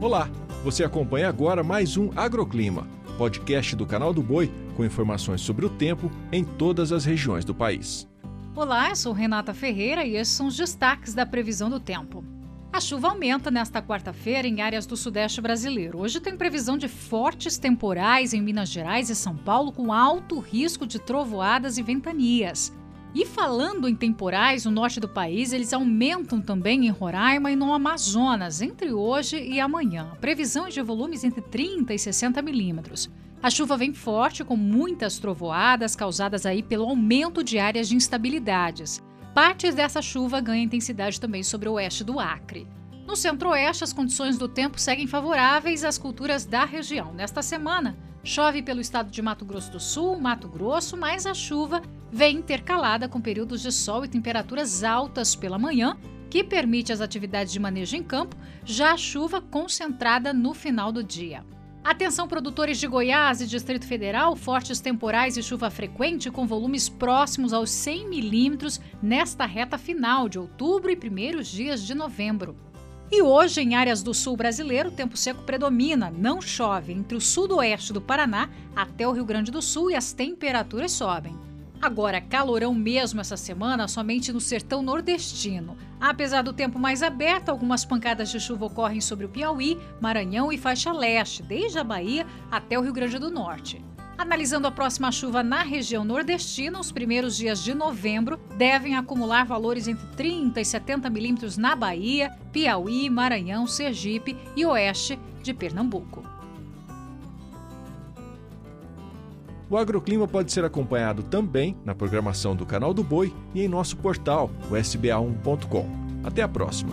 Olá, você acompanha agora mais um Agroclima, podcast do canal do Boi com informações sobre o tempo em todas as regiões do país. Olá, eu sou Renata Ferreira e esses são os destaques da previsão do tempo. A chuva aumenta nesta quarta-feira em áreas do sudeste brasileiro. Hoje tem previsão de fortes temporais em Minas Gerais e São Paulo, com alto risco de trovoadas e ventanias. E falando em temporais no norte do país, eles aumentam também em Roraima e no Amazonas, entre hoje e amanhã. Previsão de volumes entre 30 e 60 milímetros. A chuva vem forte, com muitas trovoadas causadas aí pelo aumento de áreas de instabilidades. Partes dessa chuva ganham intensidade também sobre o oeste do Acre. No centro-oeste, as condições do tempo seguem favoráveis às culturas da região. Nesta semana, chove pelo estado de Mato Grosso do Sul, Mato Grosso, mas a chuva vem intercalada com períodos de sol e temperaturas altas pela manhã, que permite as atividades de manejo em campo, já a chuva concentrada no final do dia. Atenção produtores de Goiás e Distrito Federal, fortes temporais e chuva frequente com volumes próximos aos 100 milímetros nesta reta final de outubro e primeiros dias de novembro. E hoje, em áreas do sul brasileiro, o tempo seco predomina, não chove entre o sudoeste do Paraná até o Rio Grande do Sul e as temperaturas sobem. Agora, calorão mesmo essa semana somente no sertão nordestino. Apesar do tempo mais aberto, algumas pancadas de chuva ocorrem sobre o Piauí, Maranhão e faixa leste, desde a Bahia até o Rio Grande do Norte. Analisando a próxima chuva na região nordestina, os primeiros dias de novembro devem acumular valores entre 30 e 70 milímetros na Bahia, Piauí, Maranhão, Sergipe e oeste de Pernambuco. O agroclima pode ser acompanhado também na programação do Canal do Boi e em nosso portal, o sba1.com. Até a próxima!